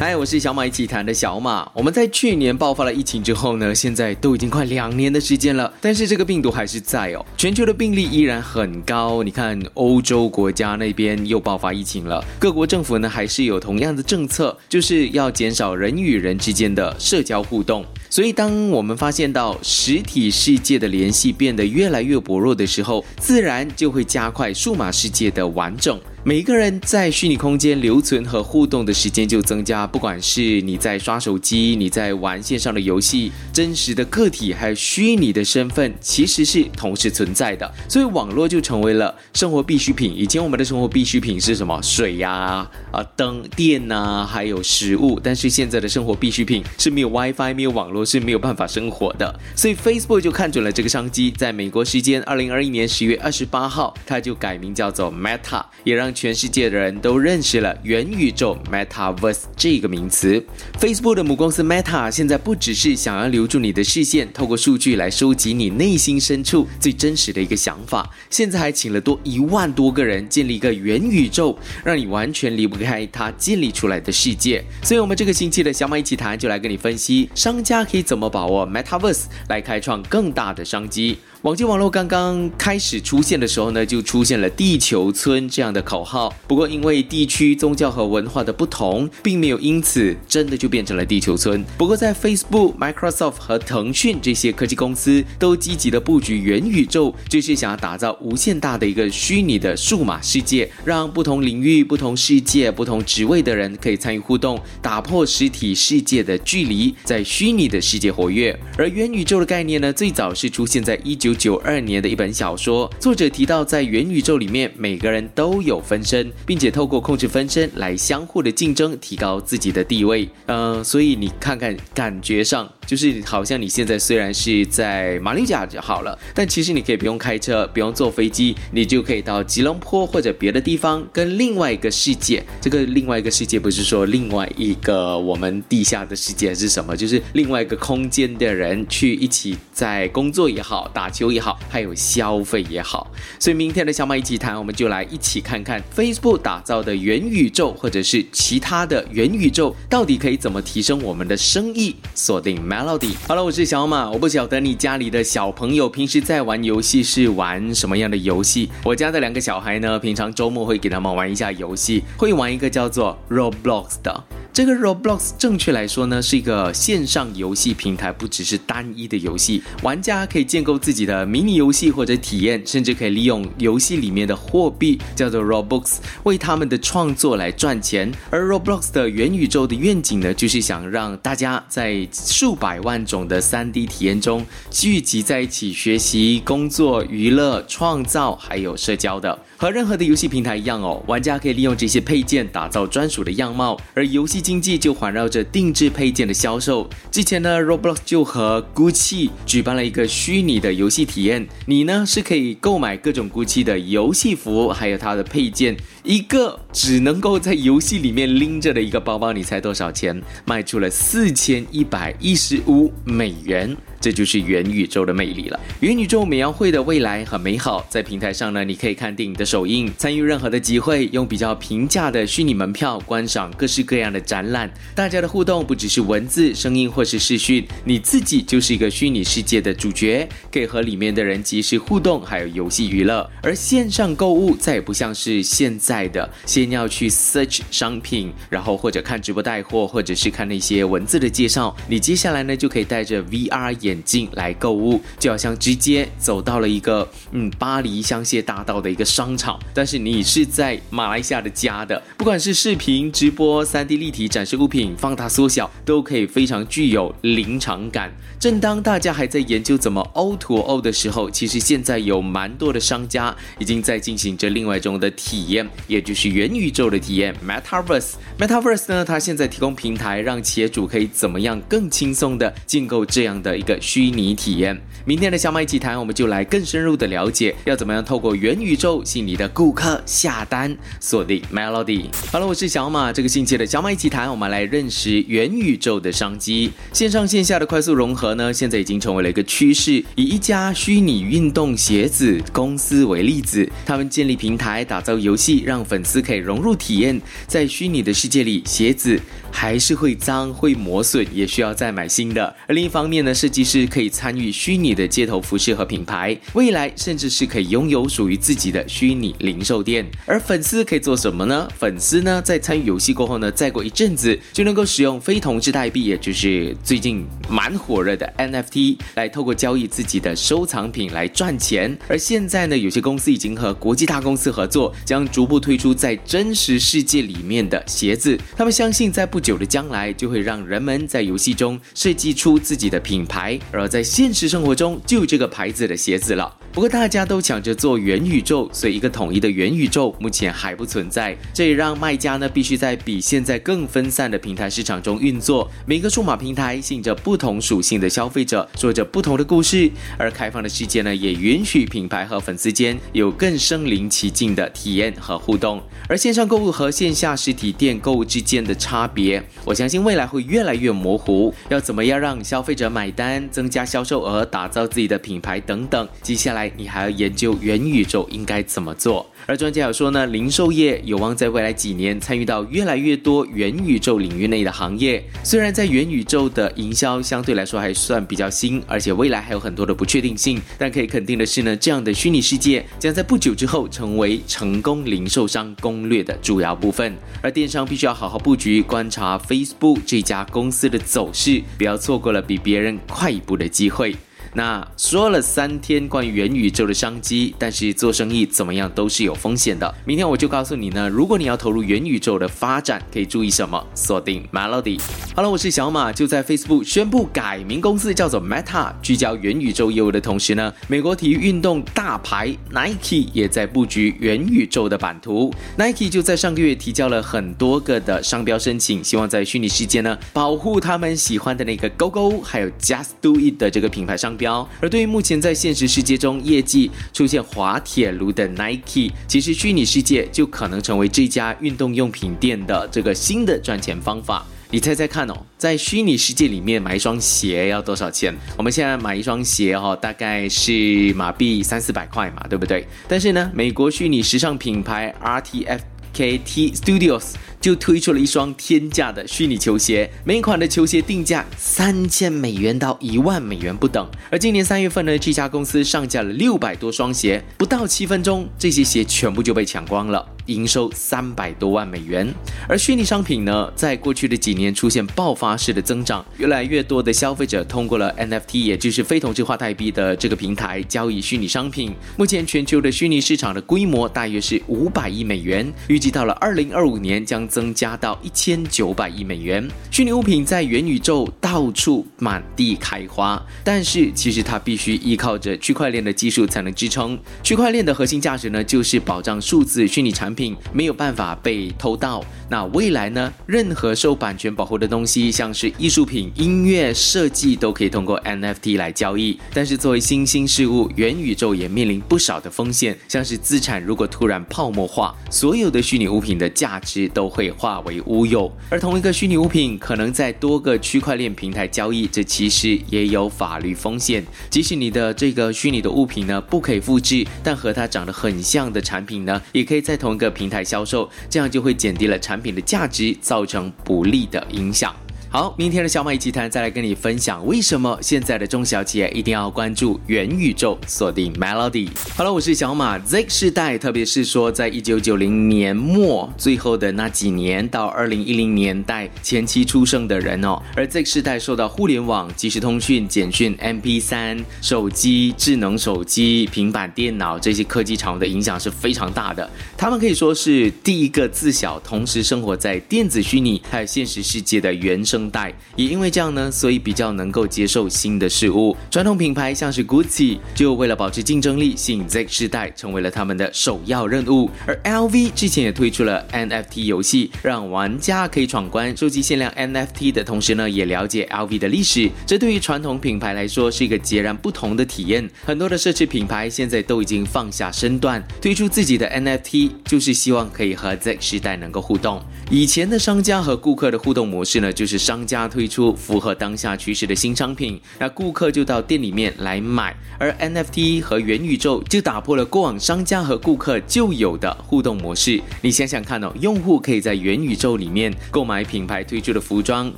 嗨，我是小马一起谈的小马。我们在去年爆发了疫情之后呢，现在都已经快两年的时间了，但是这个病毒还是在哦，全球的病例依然很高。你看，欧洲国家那边又爆发疫情了，各国政府呢还是有同样的政策，就是要减少人与人之间的社交互动。所以，当我们发现到实体世界的联系变得越来越薄弱的时候，自然就会加快数码世界的完整。每一个人在虚拟空间留存和互动的时间就增加，不管是你在刷手机，你在玩线上的游戏，真实的个体还有虚拟的身份，其实是同时存在的。所以网络就成为了生活必需品。以前我们的生活必需品是什么？水呀、啊灯、电呐，还有食物。但是现在的生活必需品是没有 WiFi、没有网络是没有办法生活的。所以 Facebook 就看准了这个商机，在美国时间二零二一年十月二十八号，它就改名叫做 Meta，也让全世界的人都认识了元宇宙 （Metaverse） 这个名词。Facebook 的母公司 Meta 现在不只是想要留住你的视线，透过数据来收集你内心深处最真实的一个想法，现在还请了多一万多个人建立一个元宇宙，让你完全离不开它建立出来的世界。所以，我们这个星期的小马一起谈就来跟你分析，商家可以怎么把握 Metaverse 来开创更大的商机。网际网络刚刚开始出现的时候呢，就出现了“地球村”这样的口号。不过，因为地区、宗教和文化的不同，并没有因此真的就变成了地球村。不过，在 Facebook、Microsoft 和腾讯这些科技公司都积极的布局元宇宙，就是想要打造无限大的一个虚拟的数码世界，让不同领域、不同世界、不同职位的人可以参与互动，打破实体世界的距离，在虚拟的世界活跃。而元宇宙的概念呢，最早是出现在一九。九二年的一本小说，作者提到，在元宇宙里面，每个人都有分身，并且透过控制分身来相互的竞争，提高自己的地位。嗯，所以你看看，感觉上就是好像你现在虽然是在马六甲就好了，但其实你可以不用开车，不用坐飞机，你就可以到吉隆坡或者别的地方，跟另外一个世界。这个另外一个世界不是说另外一个我们地下的世界是什么，就是另外一个空间的人去一起在工作也好，打。球也好，还有消费也好，所以明天的小马一起谈，我们就来一起看看 Facebook 打造的元宇宙，或者是其他的元宇宙，到底可以怎么提升我们的生意。锁定 Melody。好了，我是小马，我不晓得你家里的小朋友平时在玩游戏是玩什么样的游戏。我家的两个小孩呢，平常周末会给他们玩一下游戏，会玩一个叫做 Roblox 的。这个 Roblox 正确来说呢，是一个线上游戏平台，不只是单一的游戏。玩家可以建构自己的迷你游戏或者体验，甚至可以利用游戏里面的货币，叫做 Roblox，为他们的创作来赚钱。而 Roblox 的元宇宙的愿景呢，就是想让大家在数百万种的 3D 体验中聚集在一起，学习、工作、娱乐、创造，还有社交的。和任何的游戏平台一样哦，玩家可以利用这些配件打造专属的样貌，而游戏经济就环绕着定制配件的销售。之前呢，Roblox 就和 Gucci 举办了一个虚拟的游戏体验，你呢是可以购买各种 Gucci 的游戏服，还有它的配件，一个只能够在游戏里面拎着的一个包包，你猜多少钱？卖出了四千一百一十五美元。这就是元宇宙的魅力了。元宇宙美描绘的未来很美好，在平台上呢，你可以看电影的首映，参与任何的集会，用比较平价的虚拟门票观赏各式各样的展览。大家的互动不只是文字、声音或是视讯，你自己就是一个虚拟世界的主角，可以和里面的人及时互动，还有游戏娱乐。而线上购物再也不像是现在的，先要去 search 商品，然后或者看直播带货，或者是看那些文字的介绍。你接下来呢就可以带着 VR 眼。镜来购物，就好像直接走到了一个嗯巴黎香榭大道的一个商场，但是你是在马来西亚的家的，不管是视频直播、三 D 立体展示物品、放大缩小，都可以非常具有临场感。正当大家还在研究怎么 O to O 的时候，其实现在有蛮多的商家已经在进行着另外一种的体验，也就是元宇宙的体验 Metaverse。Metaverse 呢，它现在提供平台，让企业主可以怎么样更轻松的进购这样的一个虚拟体验。明天的小马一起谈，我们就来更深入的了解，要怎么样透过元宇宙吸引你的顾客下单，锁定 Melody。好了我是小马。这个星期的小马一起谈，我们来认识元宇宙的商机。线上线下的快速融合呢，现在已经成为了一个趋势。以一家虚拟运动鞋子公司为例子，他们建立平台，打造游戏，让粉丝可以融入体验，在虚拟的世界里，鞋子还是会脏、会磨损，也需要再买新的。而另一方面呢，设计师可以参与虚拟。的街头服饰和品牌，未来甚至是可以拥有属于自己的虚拟零售店。而粉丝可以做什么呢？粉丝呢，在参与游戏过后呢，再过一阵子就能够使用非同质代币，也就是最近蛮火热的 NFT，来透过交易自己的收藏品来赚钱。而现在呢，有些公司已经和国际大公司合作，将逐步推出在真实世界里面的鞋子。他们相信，在不久的将来，就会让人们在游戏中设计出自己的品牌，而在现实生活中。就有这个牌子的鞋子了。不过大家都抢着做元宇宙，所以一个统一的元宇宙目前还不存在。这也让卖家呢必须在比现在更分散的平台市场中运作。每个数码平台吸引着不同属性的消费者，说着不同的故事。而开放的世界呢，也允许品牌和粉丝间有更身临其境的体验和互动。而线上购物和线下实体店购物之间的差别，我相信未来会越来越模糊。要怎么样让消费者买单，增加销售额，打造自己的品牌等等，接下来。你还要研究元宇宙应该怎么做，而专家有说呢，零售业有望在未来几年参与到越来越多元宇宙领域内的行业。虽然在元宇宙的营销相对来说还算比较新，而且未来还有很多的不确定性，但可以肯定的是呢，这样的虚拟世界将在不久之后成为成功零售受伤攻略的主要部分。而电商必须要好好布局，观察 Facebook 这家公司的走势，不要错过了比别人快一步的机会。那说了三天关于元宇宙的商机，但是做生意怎么样都是有风险的。明天我就告诉你呢，如果你要投入元宇宙的发展，可以注意什么？锁定 Melody。好了，我是小马。就在 Facebook 宣布改名公司叫做 Meta，聚焦元宇宙业务的同时呢，美国体育运动大牌 Nike 也在布局元宇宙的版图。Nike 就在上个月提交了很多个的商标申请，希望在虚拟世界呢保护他们喜欢的那个 Go Go，还有 Just Do It 的这个品牌商。标。而对于目前在现实世界中业绩出现滑铁卢的 Nike，其实虚拟世界就可能成为这家运动用品店的这个新的赚钱方法。你猜猜看哦，在虚拟世界里面买一双鞋要多少钱？我们现在买一双鞋哦，大概是马币三四百块嘛，对不对？但是呢，美国虚拟时尚品牌 RTF K T Studios。就推出了一双天价的虚拟球鞋，每款的球鞋定价三千美元到一万美元不等。而今年三月份呢，这家公司上架了六百多双鞋，不到七分钟，这些鞋全部就被抢光了，营收三百多万美元。而虚拟商品呢，在过去的几年出现爆发式的增长，越来越多的消费者通过了 NFT，也就是非同质化代币的这个平台交易虚拟商品。目前全球的虚拟市场的规模大约是五百亿美元，预计到了二零二五年将。增加到一千九百亿美元，虚拟物品在元宇宙到处满地开花，但是其实它必须依靠着区块链的技术才能支撑。区块链的核心价值呢，就是保障数字虚拟产品品没有办法被偷盗。那未来呢，任何受版权保护的东西，像是艺术品、音乐、设计，都可以通过 NFT 来交易。但是作为新兴事物，元宇宙也面临不少的风险，像是资产如果突然泡沫化，所有的虚拟物品的价值都。会化为乌有，而同一个虚拟物品可能在多个区块链平台交易，这其实也有法律风险。即使你的这个虚拟的物品呢不可以复制，但和它长得很像的产品呢，也可以在同一个平台销售，这样就会减低了产品的价值，造成不利的影响。好，明天的小马一起谈，再来跟你分享为什么现在的中小企业一定要关注元宇宙，锁定 Melody。Hello，我是小马。Z 世代，特别是说在一九九零年末最后的那几年到二零一零年代前期出生的人哦，而 Z 世代受到互联网、即时通讯、简讯、MP 三、手机、智能手机、平板电脑这些科技产物的影响是非常大的。他们可以说是第一个自小同时生活在电子虚拟还有现实世界的原生。代，也因为这样呢，所以比较能够接受新的事物。传统品牌像是 Gucci，就为了保持竞争力，吸引 Z 世代，成为了他们的首要任务。而 LV 之前也推出了 NFT 游戏，让玩家可以闯关收集限量 NFT 的同时呢，也了解 LV 的历史。这对于传统品牌来说是一个截然不同的体验。很多的奢侈品牌现在都已经放下身段，推出自己的 NFT，就是希望可以和 Z 世代能够互动。以前的商家和顾客的互动模式呢，就是商家推出符合当下趋势的新商品，那顾客就到店里面来买。而 NFT 和元宇宙就打破了过往商家和顾客就有的互动模式。你想想看哦，用户可以在元宇宙里面购买品牌推出的服装，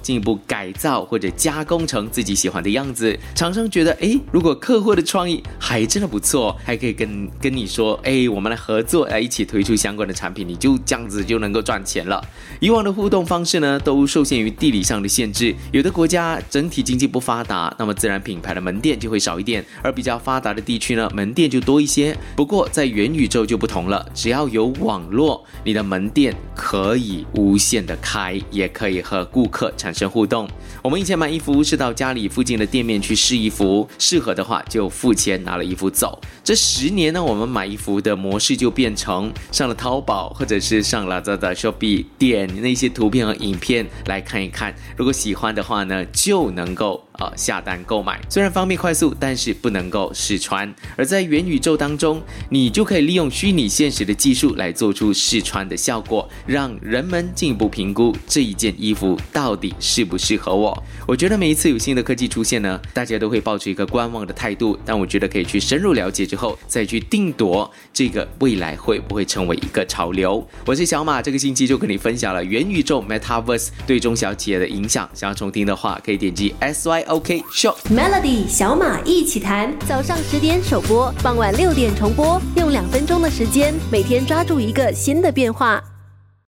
进一步改造或者加工成自己喜欢的样子。厂商觉得，哎，如果客户的创意还真的不错，还可以跟跟你说，哎，我们来合作，来一起推出相关的产品，你就这样子就能够赚钱了。以往的互动方式呢，都受限于地理上的限制，有的国家整体经济不发达，那么自然品牌的门店就会少一点，而比较。发达的地区呢，门店就多一些。不过在元宇宙就不同了，只要有网络，你的门店可以无限的开，也可以和顾客产生互动。我们以前买衣服是到家里附近的店面去试衣服，适合的话就付钱拿了衣服走。这十年呢，我们买衣服的模式就变成上了淘宝或者是上了这的 Shopee 点那些图片和影片来看一看，如果喜欢的话呢，就能够。呃，下单购买虽然方便快速，但是不能够试穿。而在元宇宙当中，你就可以利用虚拟现实的技术来做出试穿的效果，让人们进一步评估这一件衣服到底适不适合我。我觉得每一次有新的科技出现呢，大家都会抱持一个观望的态度，但我觉得可以去深入了解之后，再去定夺这个未来会不会成为一个潮流。我是小马，这个星期就跟你分享了元宇宙 Metaverse 对中小企业的影响。想要重听的话，可以点击 S Y。OK，Sure。Melody 小马一起弹，早上十点首播，傍晚六点重播，用两分钟的时间，每天抓住一个新的变化。